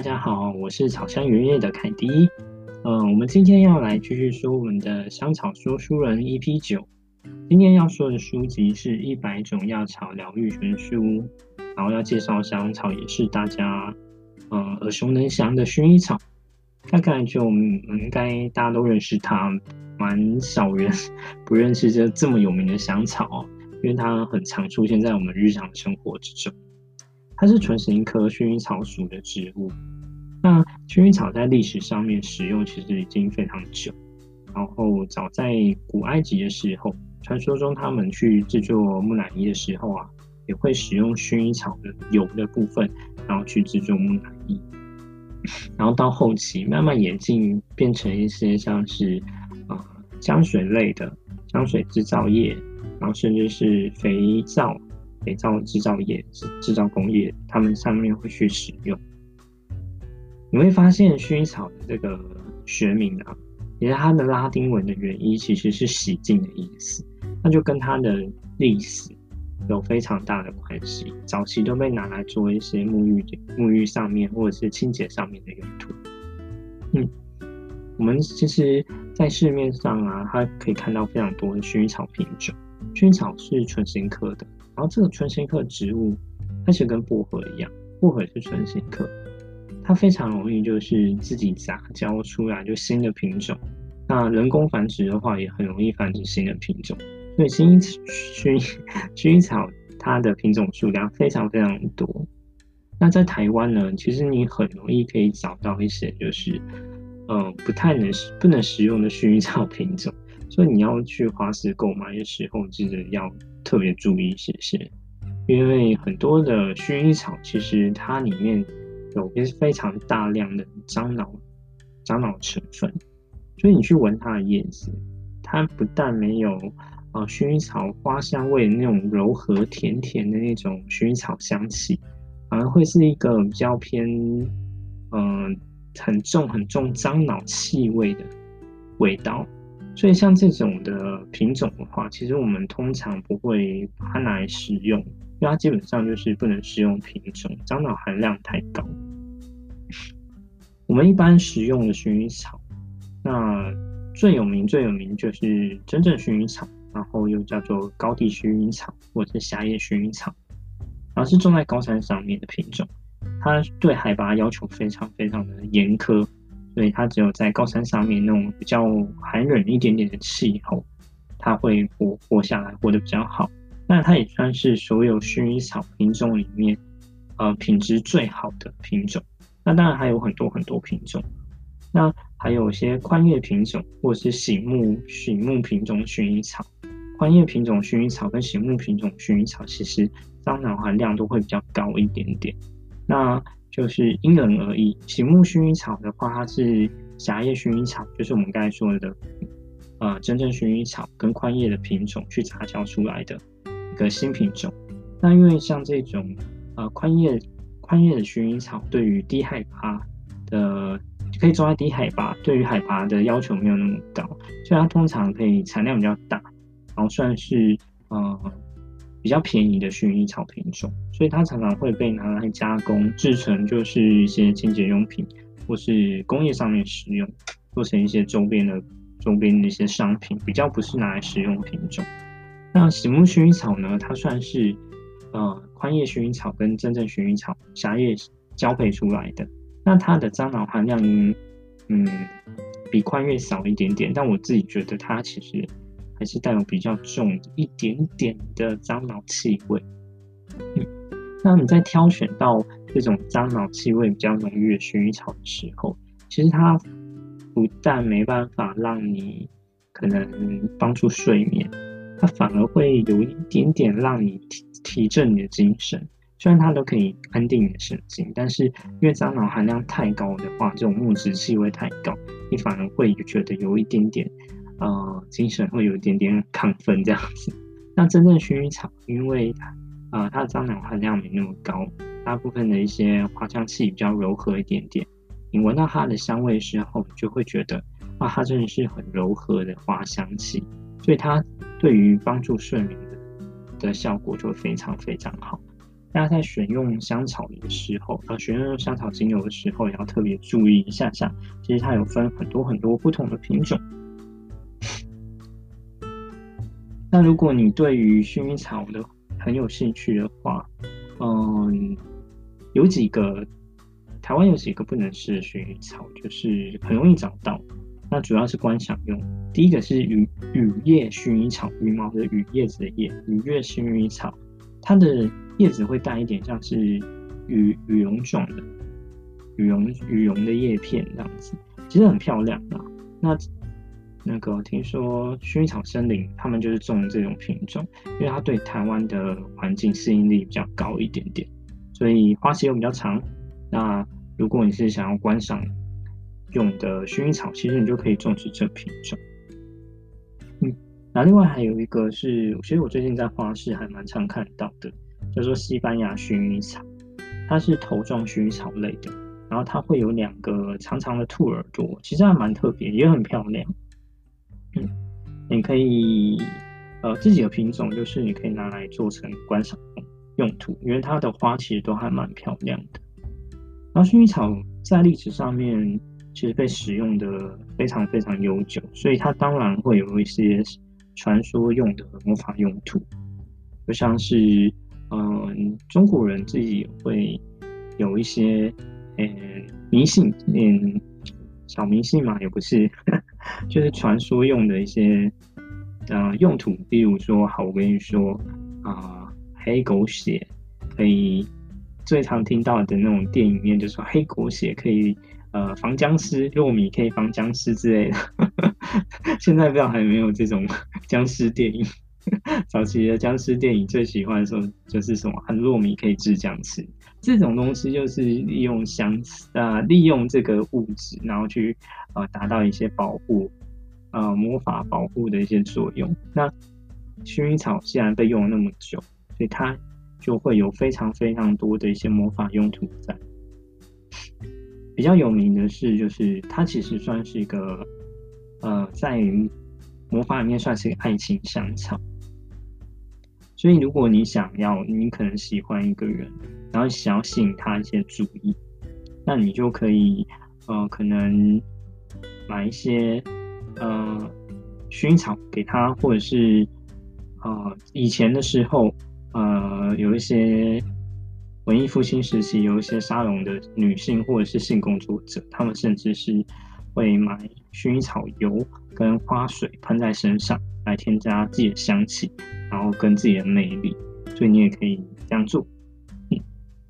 大家好，我是草香原叶的凯迪。嗯、呃，我们今天要来继续说我们的香草说书人 EP 九。今天要说的书籍是一百种药草疗愈全书，然后要介绍香草也是大家呃耳熟能详的薰衣草。大概就我们应该大家都认识它，蛮少人 不认识这这么有名的香草，因为它很常出现在我们日常生活之中。它是唇形科薰衣草属的植物。那薰衣草在历史上面使用其实已经非常久。然后早在古埃及的时候，传说中他们去制作木乃伊的时候啊，也会使用薰衣草的油的部分，然后去制作木乃伊。然后到后期慢慢演进，变成一些像是啊、呃、香水类的香水制造业，然后甚至是肥皂。肥皂制造业、制制造工业，他们上面会去使用。你会发现薰衣草的这个学名啊，也是它的拉丁文的原因其实是洗净的意思，那就跟它的历史有非常大的关系。早期都被拿来做一些沐浴的、沐浴上面或者是清洁上面的用途。嗯，我们其实，在市面上啊，它可以看到非常多的薰衣草品种。薰衣草是唇形科的。然后这个唇形科植物，它其实跟薄荷一样，薄荷是唇形科，它非常容易就是自己杂交出来就新的品种。那人工繁殖的话，也很容易繁殖新的品种。所以薰衣薰薰衣草它的品种数量非常非常多。那在台湾呢，其实你很容易可以找到一些就是，嗯，不太能不能食用的薰衣草品种。所以你要去花市购买的时候，记得要特别注意一些些，因为很多的薰衣草其实它里面有些非常大量的樟脑樟脑成分，所以你去闻它的叶子，它不但没有啊薰衣草花香味那种柔和甜甜的那种薰衣草香气，反而会是一个比较偏嗯、很重很重樟脑气味的味道。所以像这种的品种的话，其实我们通常不会把它拿来食用，因为它基本上就是不能食用品种，樟脑含量太高。我们一般食用的薰衣草，那最有名最有名就是真正薰衣草，然后又叫做高地薰衣草或者是狭叶薰衣草，然后是种在高山上面的品种，它对海拔要求非常非常的严苛。所以它只有在高山上面那种比较寒冷一点点的气候，它会活活下来，活得比较好。那它也算是所有薰衣草品种里面，呃，品质最好的品种。那当然还有很多很多品种，那还有些宽叶品种或是醒目醒目品种薰衣草。宽叶品种薰衣草跟醒目品种薰衣草，其实樟脑含量都会比较高一点点。那就是因人而异。醒目薰衣草的话，它是狭叶薰衣草，就是我们刚才说的，呃，真正薰衣草跟宽叶的品种去杂交出来的一个新品种。那因为像这种呃宽叶宽叶的薰衣草，对于低海拔的可以种在低海拔，对于海拔的要求没有那么高，所以它通常可以产量比较大，然后算是呃。比较便宜的薰衣草品种，所以它常常会被拿来加工制成，就是一些清洁用品或是工业上面使用，做成一些周边的周边的一些商品，比较不是拿来食用品种。那醒目薰衣草呢？它算是呃宽叶薰衣草跟真正薰衣草狭叶交配出来的。那它的樟脑含量嗯比宽叶少一点点，但我自己觉得它其实。还是带有比较重一点点的樟脑气味。嗯，那你在挑选到这种樟脑气味比较浓郁的薰衣草的时候，其实它不但没办法让你可能帮助睡眠，它反而会有一点点让你提提振你的精神。虽然它都可以安定你的神经，但是因为樟脑含量太高的话，这种木质气味太高，你反而会觉得有一点点。呃，精神会有一点点亢奋这样子。那真正薰衣草，因为呃它的樟脑含量没那么高，大部分的一些花香气比较柔和一点点。你闻到它的香味的时候，你就会觉得哇，它真的是很柔和的花香气，所以它对于帮助睡眠的的效果就非常非常好。大家在选用香草的时候，呃，选用香草精油的时候，也要特别注意一下下。其实它有分很多很多不同的品种。那如果你对于薰衣草的很有兴趣的话，嗯，有几个台湾有几个不能试的薰衣草，就是很容易找到。那主要是观赏用。第一个是羽羽叶薰衣草，羽毛的羽，叶子的叶，羽叶薰衣草，它的叶子会带一点像是羽羽绒状的羽绒羽绒的叶片这样子，其实很漂亮的。那那个听说薰衣草森林他们就是种这种品种，因为它对台湾的环境适应力比较高一点点，所以花期又比较长。那如果你是想要观赏，用的薰衣草，其实你就可以种植这品种。嗯，那另外还有一个是，其实我最近在花市还蛮常看到的，叫做西班牙薰衣草，它是头状薰衣草类的，然后它会有两个长长的兔耳朵，其实还蛮特别，也很漂亮。你可以呃自己的品种，就是你可以拿来做成观赏用途，因为它的花其实都还蛮漂亮的。然后薰衣草在历史上面。其实被使用的非常非常悠久，所以它当然会有一些传说用的魔法用途，就像是嗯，中国人自己会有一些呃迷信，嗯，小迷信嘛，也不是，就是传说用的一些呃用途，比如说，好，我跟你说啊、黑狗血可以最常听到的那种电影面，就说黑狗血可以。呃，防僵尸，糯米可以防僵尸之类的。现在不知道还有没有这种 僵尸电影。早期的僵尸电影最喜欢的时候就是什么，很糯米可以治僵尸。这种东西就是利用相、呃，利用这个物质，然后去呃达到一些保护，呃魔法保护的一些作用。那薰衣草既然被用了那么久，所以它就会有非常非常多的一些魔法用途在。比较有名的是，就是它其实算是一个，呃，在魔法里面算是一个爱情香草。所以，如果你想要，你可能喜欢一个人，然后想要吸引他一些注意，那你就可以，呃，可能买一些，呃，薰衣草给他，或者是，呃，以前的时候，呃，有一些。文艺复兴时期，有一些沙龙的女性或者是性工作者，她们甚至是会买薰衣草油跟花水喷在身上，来添加自己的香气，然后跟自己的魅力。所以你也可以这样做。嗯，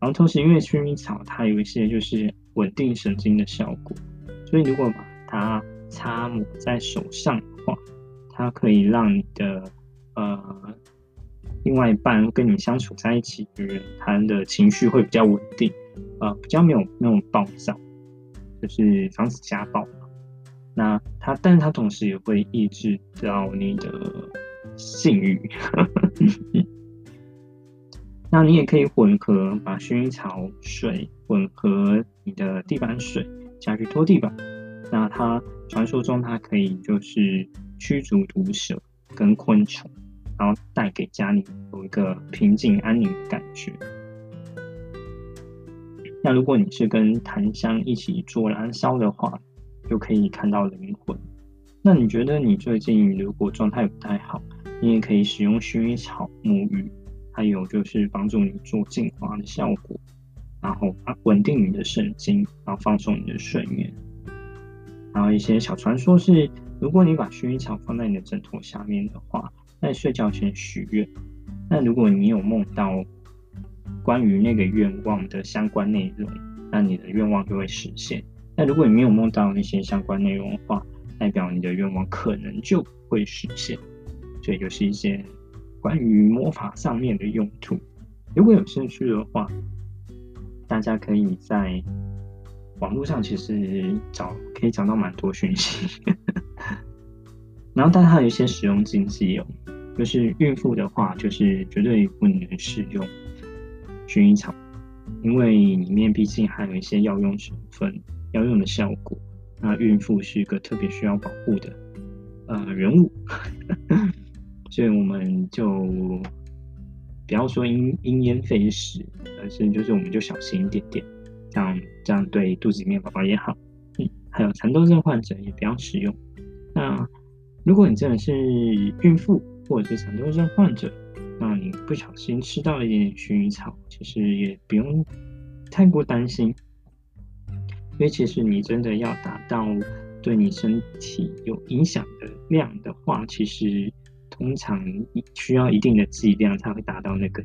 然后同时，因为薰衣草它有一些就是稳定神经的效果，所以如果把它擦抹在手上的话，它可以让你的呃。另外一半跟你相处在一起的人，他的情绪会比较稳定，呃，比较没有那种暴躁，就是防止家暴。那他，但是他同时也会抑制到你的性欲。那你也可以混合，把薰衣草水混合你的地板水下去拖地板。那它传说中它可以就是驱逐毒蛇跟昆虫。然后带给家里有一个平静安宁的感觉。那如果你是跟檀香一起做燃烧的话，就可以看到灵魂。那你觉得你最近如果状态不太好，你也可以使用薰衣草沐浴，还有就是帮助你做净化的效果，然后啊稳定你的神经，然后放松你的睡眠。然后一些小传说是，如果你把薰衣草放在你的枕头下面的话。在睡觉前许愿，那如果你有梦到关于那个愿望的相关内容，那你的愿望就会实现。那如果你没有梦到那些相关内容的话，代表你的愿望可能就会实现。所以就是一些关于魔法上面的用途。如果有兴趣的话，大家可以在网络上其实找可以找到蛮多讯息。然后，但它有一些使用禁忌哦，就是孕妇的话，就是绝对不能使用薰衣草，因为里面毕竟还有一些药用成分、药用的效果。那孕妇是一个特别需要保护的呃人物，所以我们就不要说因因噎废食，而是就是我们就小心一点点，这样这样对肚子里面宝宝也好。嗯，还有蚕豆症患者也不要使用。那如果你真的是孕妇或者是蚕豆症患者，那你不小心吃到一点点薰衣草，其实也不用太过担心，因为其实你真的要达到对你身体有影响的量的话，其实通常需要一定的剂量才会达到那个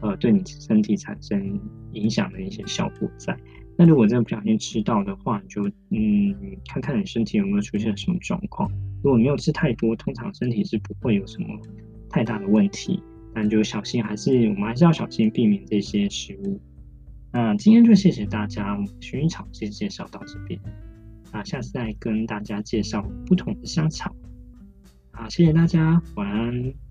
呃对你身体产生影响的一些效果在。那如果真的不小心吃到的话，你就嗯看看你身体有没有出现什么状况。如果没有吃太多，通常身体是不会有什么太大的问题。但就小心，还是我们还是要小心避免这些食物。那今天就谢谢大家，薰衣草先介绍到这边。那下次再跟大家介绍不同的香草。好，谢谢大家，晚安。